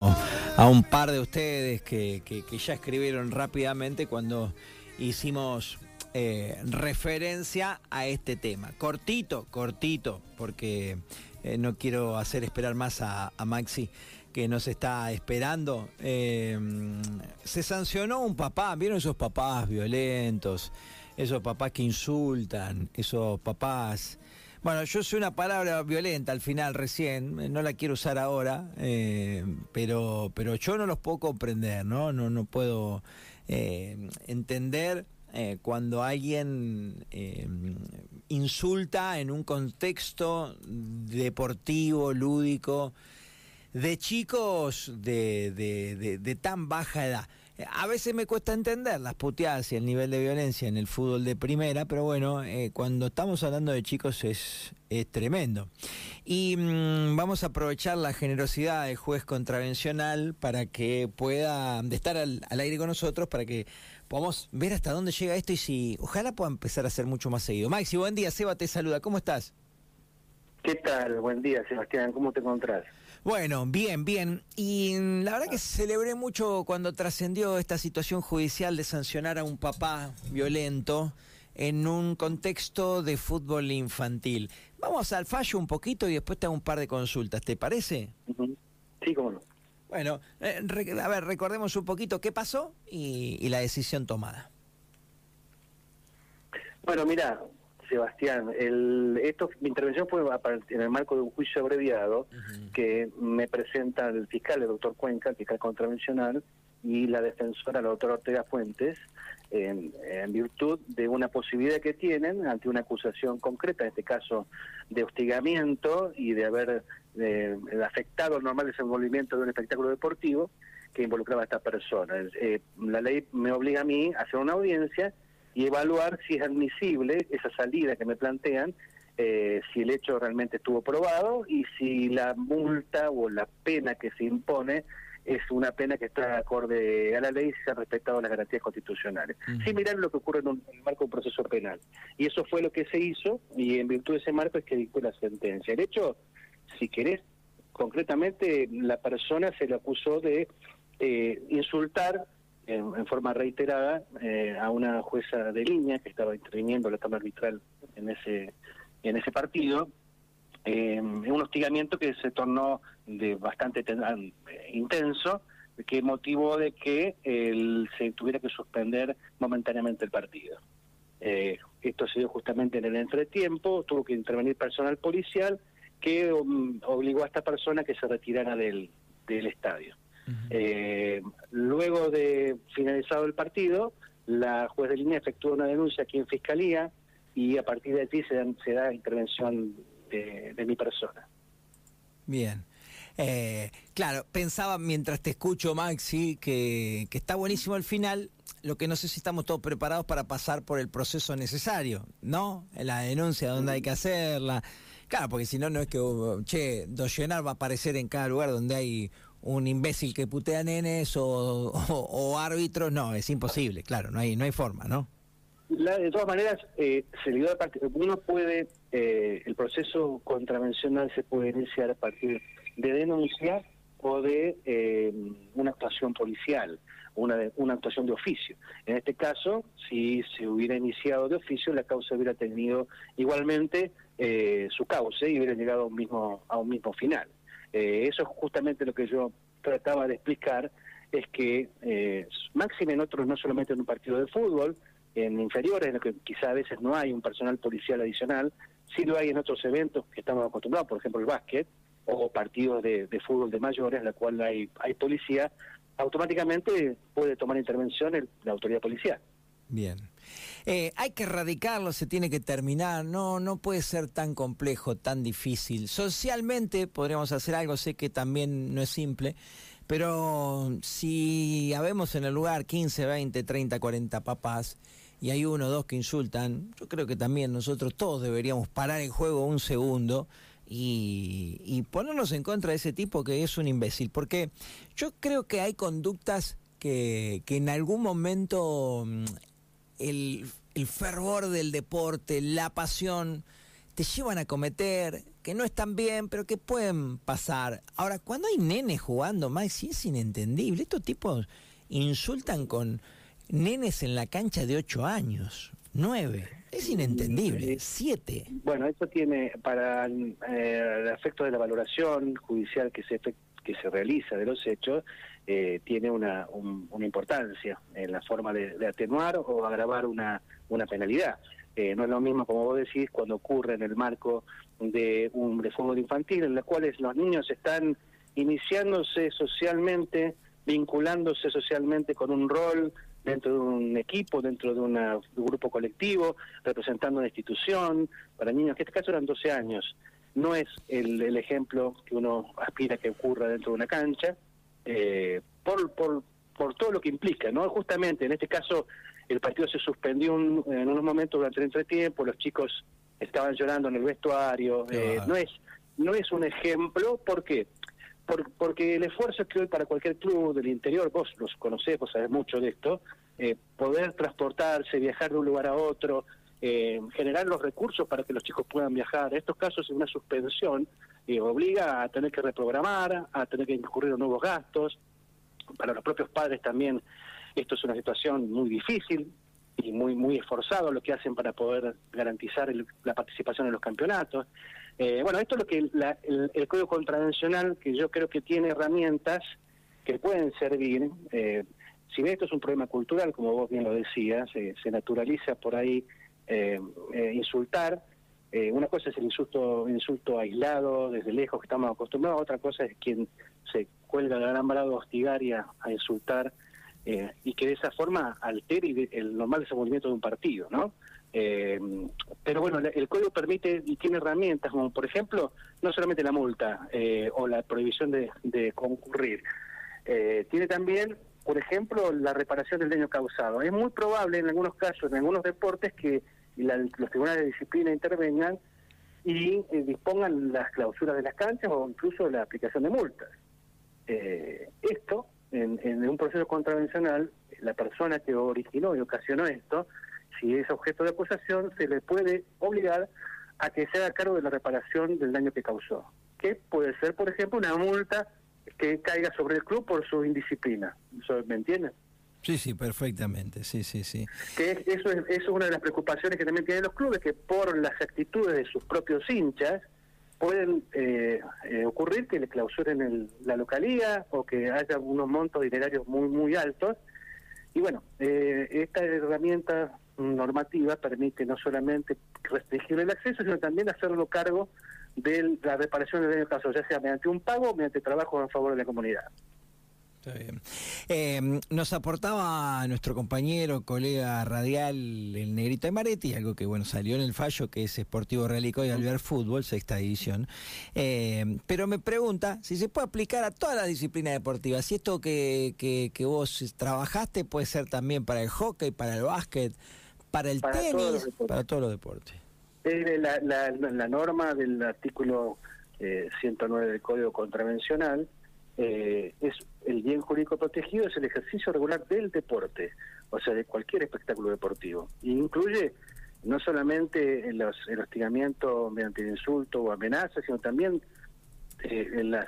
a un par de ustedes que, que- ya escribieron rápidamente cuando hicimos eh, referencia a este tema. Cortito, cortito, porque eh, no quiero hacer esperar más a, Maxi que nos está esperando. Eh, se sancionó un papá, ¿vieron esos papás violentos? Esos papás que insultan, esos papás... Bueno, yo soy una palabra violenta al final recién, no la quiero usar ahora, eh, pero, pero yo no los puedo comprender, ¿no? No, no puedo eh, entender eh, cuando alguien eh, insulta en un contexto deportivo, lúdico, de chicos de, de- de- de tan baja edad. A veces me cuesta entender las puteadas y el nivel de violencia en el fútbol de primera, pero bueno, eh, cuando estamos hablando de chicos es, es tremendo. Y mm, vamos a aprovechar la generosidad del juez contravencional para que pueda estar al, al aire con nosotros, para que podamos ver hasta dónde llega esto y si ojalá pueda empezar a ser mucho más seguido. Maxi, buen día, Seba te saluda, ¿cómo estás? ¿Qué tal? Buen día, Sebastián. ¿Cómo te encontrás? Bueno, bien, bien. Y mm, la verdad que celebré mucho cuando trascendió esta situación judicial de sancionar a un papá violento en un contexto de fútbol infantil. Vamos al fallo un poquito y después te hago un par de consultas, ¿te parece? Sí, cómo no. Bueno, eh, a ver, recordemos un poquito qué pasó y, y la decisión tomada. Bueno, mira, Sebastián, el, esto, mi intervención fue en el marco de un juicio abreviado que me presenta el fiscal, el doctor Cuenca, el fiscal contravencional, y la defensora, la doctora Ortega Fuentes, en, en virtud de una posibilidad que tienen ante una acusación concreta, en este caso de hostigamiento y de haber eh, afectado el normal desenvolvimiento de un espectáculo deportivo que involucraba a esta persona. Eh, la ley me obliga a mí a hacer una audiencia y evaluar si es admisible esa salida que me plantean, eh, si el hecho realmente estuvo probado y si la multa o la pena que se impone es una pena que está acorde a la ley y se han respetado las garantías constitucionales. Ujú. Sin mirar lo que ocurre en, un, en el marco de un proceso penal. Y eso fue lo que se hizo y en virtud de ese marco es que dictó la sentencia. El hecho, si querés, concretamente la persona se le acusó de eh, insultar en, forma reiterada eh, a una jueza de línea que estaba interviniendo la Cámara Arbitral en ese, en ese partido, eh, un hostigamiento que se tornó de bastante eh, intenso, que motivó de que él se tuviera que suspender momentáneamente el partido. Eh, esto se dio justamente en el entretiempo, tuvo que intervenir personal policial que um, obligó a esta persona que se retirara del, del estadio. Eh, luego de finalizado el partido, la juez de línea efectuó una denuncia aquí en Fiscalía y a partir de aquí se, dan- se da intervención de, de mi persona. Bien. Eh, claro, pensaba mientras te escucho, Maxi, que, que está buenísimo el final. Lo que no sé si estamos todos preparados para pasar por el proceso necesario, ¿no? La denuncia, donde hay que hacerla. Claro, porque si no, no es que, che, Doyenar va a aparecer en cada lugar donde hay un imbécil que putea nenes o, o- o árbitros. No, es imposible, claro, no hay, no hay forma, ¿no? La- de todas maneras, eh, se le a partir- uno puede, eh, el proceso contravencional se puede iniciar a partir de denuncia o de eh, una actuación policial, una, de- una actuación de oficio. En este caso, si se hubiera iniciado de oficio, la causa hubiera tenido igualmente eh, su cauce y hubiera llegado a un mismo, a un mismo final. Eh, eso es justamente lo que yo trataba de explicar, es que eh, máxime en otros, no solamente en un partido de fútbol, en inferiores, en lo que quizá a veces no hay un personal policial adicional, sí lo hay en otros eventos que estamos acostumbrados, por ejemplo el básquet, o partidos de, fútbol de mayores, en la cual hay, hay policía, automáticamente puede tomar intervención el- la autoridad policial. Bien. Eh, hay que erradicarlo, se tiene que terminar, no, no puede ser tan complejo, tan difícil. Socialmente podríamos hacer algo, sé que también no es simple, pero si habemos en el lugar 15, 20, 30, 40 papás y hay uno o dos que insultan, yo creo que también nosotros todos deberíamos parar el juego un segundo y, y ponernos en contra de ese tipo que es un imbécil, porque yo creo que hay conductas que, que en algún momento mm, el, el fervor del deporte, la pasión, te llevan a cometer que no están bien, pero que pueden pasar. Ahora, cuando hay nenes jugando, Max, sí es inentendible. Estos tipos insultan con nenes en la cancha de 8 años, 9. Es inentendible. 7. Bueno, eso tiene, para eh, el efecto de la valoración judicial que se, que se realiza de los hechos, eh, tiene una, una importancia en la forma de, atenuar o agravar una, una penalidad. Eh, no es lo mismo, como vos decís, cuando ocurre en el marco de un de infantil, en los cuales los niños están iniciándose socialmente, vinculándose socialmente con un rol dentro de un equipo, dentro de, un grupo colectivo, representando una institución, para niños que en este caso eran 12 años. No es el, ejemplo que uno aspira que ocurra dentro de una cancha, eh, por, por, por todo lo que implica, ¿no? Justamente, en este caso, el partido se suspendió en unos momentos durante el entretiempo, los chicos estaban llorando en el vestuario, eh, no es no es un ejemplo, ¿por qué? porque el esfuerzo que hoy para cualquier club del interior, vos los conocés, vos sabés mucho de esto, eh, poder transportarse, viajar de un lugar a otro, eh, generar los recursos para que los chicos puedan viajar. En estos casos, una suspensión eh, obliga a tener que reprogramar, a tener que incurrir en nuevos gastos. Para los propios padres también esto es una situación muy difícil y muy muy esforzado lo que hacen para poder garantizar la participación en los campeonatos. Eh, bueno, esto es lo que el, Código Contravencional, que yo creo que tiene herramientas que pueden servir. Eh, si bien esto es un problema cultural, como vos bien lo decías, se naturaliza por ahí eh, una cosa es el insulto, insulto aislado, desde lejos, que estamos acostumbrados, otra cosa es quien se cuelga del alambrado a hostigar y a, insultar, y que de esa forma altere el normal desenvolvimiento de un partido, ¿no? Eh, pero bueno, el código permite y tiene herramientas como, por ejemplo, no solamente la multa eh, o la prohibición de, concurrir, eh, tiene también, por ejemplo, la reparación del daño causado. Es muy probable en algunos casos, en algunos deportes, que los tribunales de disciplina intervengan y dispongan las clausuras de las canchas o incluso la aplicación de multas. esto, en, en un proceso contravencional, la persona que originó y ocasionó esto, si es objeto de acusación, se le puede obligar a que se haga cargo de la reparación del daño que causó, que puede ser, por ejemplo, una multa que caiga sobre el club por su indisciplina. ¿Me entiendes? Sí, sí, perfectamente, sí, sí, sí. Que eso, es, eso es una de las preocupaciones que también tienen los clubes, que por las actitudes de sus propios hinchas pueden eh, eh, ocurrir que le clausuren la localía o que haya unos montos dinerarios muy, muy altos. Y bueno, eh, esta herramienta normativa permite no solamente restringir el acceso, sino también hacerlo cargo de la reparación del daño caso, ya sea mediante un pago o mediante trabajo en favor de la comunidad. Está bien. Eh, nos aportaba nuestro compañero, colega radial, el Negrito de Maretti, algo que bueno salió en el fallo, que es Esportivo Realico y Alvear Fútbol, sexta división. Eh, pero me pregunta si se puede aplicar a todas las disciplinas deportivas. Si esto que, que, que vos trabajaste puede ser también para el hockey, para el básquet, para el tenis, para todos los deportes. La, la, la, norma del artículo 109 eh, del Código Contravencional eh, es el bien jurídico protegido, es el ejercicio regular del deporte, o sea, de cualquier espectáculo deportivo. Y incluye no solamente el, hostigamiento mediante el insulto o amenaza, sino también eh, en las,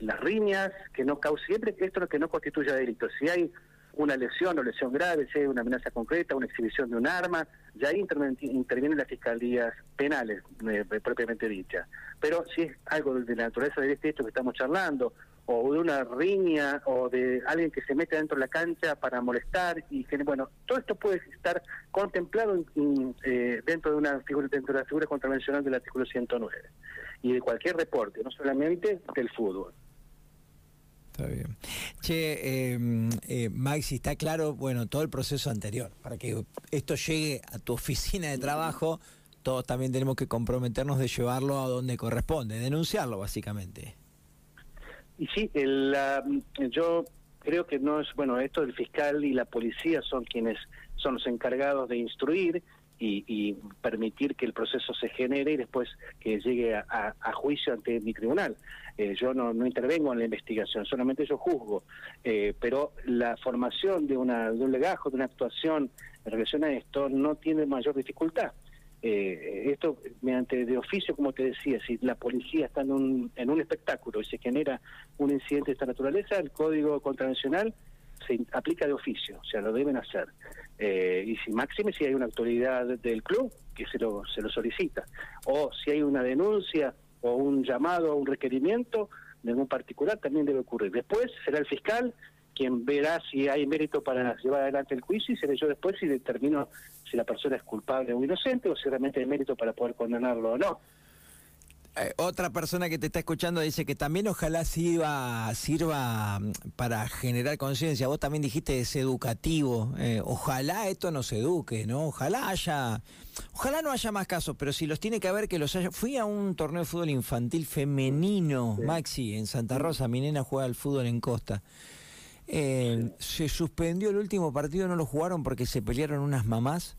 las riñas, que no cause, siempre esto que no constituya delito. Si hay una lesión o lesión grave, si hay una amenaza concreta, una exhibición de un arma, ya ahí intervienen las fiscalías penales eh, propiamente dichas. Pero si es algo de la naturaleza de este hecho que estamos charlando, o de una riña, o de alguien que se mete dentro de la cancha para molestar, y que, bueno, todo esto puede estar contemplado eh, dentro de una figura, dentro de la figura contravencional del artículo 109, y de cualquier reporte, no solamente del fútbol. Está bien. Che, em, eh, Maxi, está claro, bueno, todo el proceso anterior. Para que esto llegue a tu oficina de trabajo, todos también tenemos que comprometernos de llevarlo a donde corresponde, denunciarlo básicamente. Y sí, el, yo creo que no es, bueno, esto el fiscal y la policía son quienes son los encargados de instruir y, permitir que el proceso se genere y después que llegue a, juicio ante mi tribunal. Eh, yo no, no, intervengo en la investigación, solamente yo juzgo, eh, pero la formación de, una, de un legajo, de una actuación en relación a esto, no tiene mayor dificultad. Eh, esto mediante de oficio, como te decía, si la policía está en un, en un espectáculo y se genera un incidente de esta naturaleza, el Código Contravencional se aplica de oficio, o sea, lo deben hacer. Eh, y si máxime si hay una autoridad del club que se lo, se lo solicita, o si hay una denuncia o un llamado o un requerimiento de algún particular, también debe ocurrir. Después será el fiscal quien verá si hay mérito para llevar adelante el juicio y seré yo después si determino si la persona es culpable o inocente o si realmente hay mérito para poder condenarlo o no. Eh, otra persona que te está escuchando dice que también ojalá sirva, sirva mm, para generar conciencia. Vos también dijiste es educativo. Eh, ojalá esto nos eduque, ¿no? Ojalá haya, ojalá no haya más casos, pero si los tiene que haber, que los haya. Fui a un torneo de fútbol infantil femenino, Maxi, en Santa Rosa. Mi nena juega al fútbol en Costa. Eh, se suspendió el último partido, no lo jugaron porque se pelearon unas mamás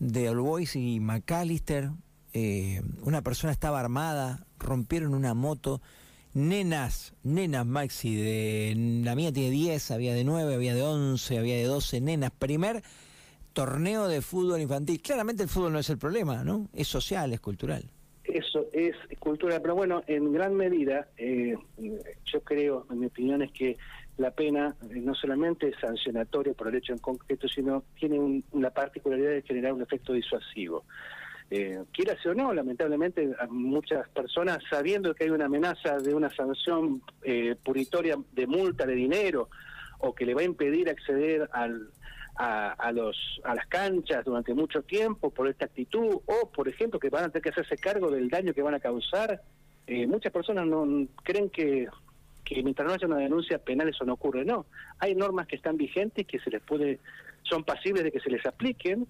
de All Boys y McAllister. Eh, una persona estaba armada, rompieron una moto. Nenas, nenas Maxi, de, la mía tiene 10, había de 9, había de 11, había de 12 nenas. Primer torneo de fútbol infantil. Claramente el fútbol no es el problema, ¿no? Es social, es cultural. Eso es cultural, pero bueno, en gran medida, eh, yo creo, en mi opinión, es que la pena eh, no solamente es sancionatoria por el hecho en concreto, sino tiene una particularidad de generar un efecto disuasivo. Eh, quiera o no, lamentablemente muchas personas, sabiendo que hay una amenaza de una sanción eh, puritoria de multa de dinero o que le va a impedir acceder al, a, los, a las canchas durante mucho tiempo por esta actitud, o por ejemplo que van a tener que hacerse cargo del daño que van a causar, eh, muchas personas no creen que que mientras no haya una denuncia penal eso no ocurre. No, hay normas que están vigentes que se les puede, son pasibles de que se les apliquen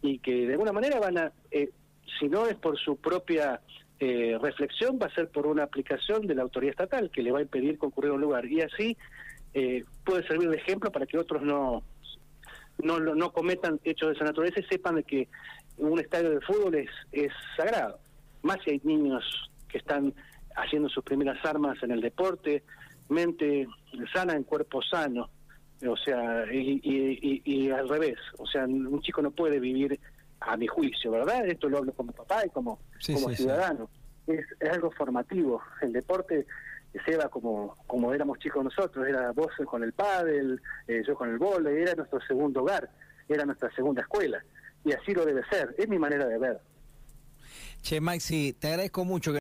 y que de alguna manera van a, eh, si no es por su propia eh, reflexión, va a ser por una aplicación de la autoridad estatal que le va a impedir concurrir a un lugar. Y así eh, puede servir de ejemplo para que otros no, no, no cometan hechos de esa naturaleza y sepan de que un estadio de fútbol es, es sagrado. Más si hay niños que están haciendo sus primeras armas en el deporte, mente sana en cuerpo sano, o sea, y, al revés, o sea, un chico no puede vivir a mi juicio, ¿verdad? Esto lo hablo como papá y como, como ciudadano. Es, algo formativo. El deporte se va como, como éramos chicos nosotros, era vos con el pádel, eh, yo con el vole, era nuestro segundo hogar, era nuestra segunda escuela. Y así lo debe ser, es mi manera de ver. Che, Maxi, te agradezco mucho que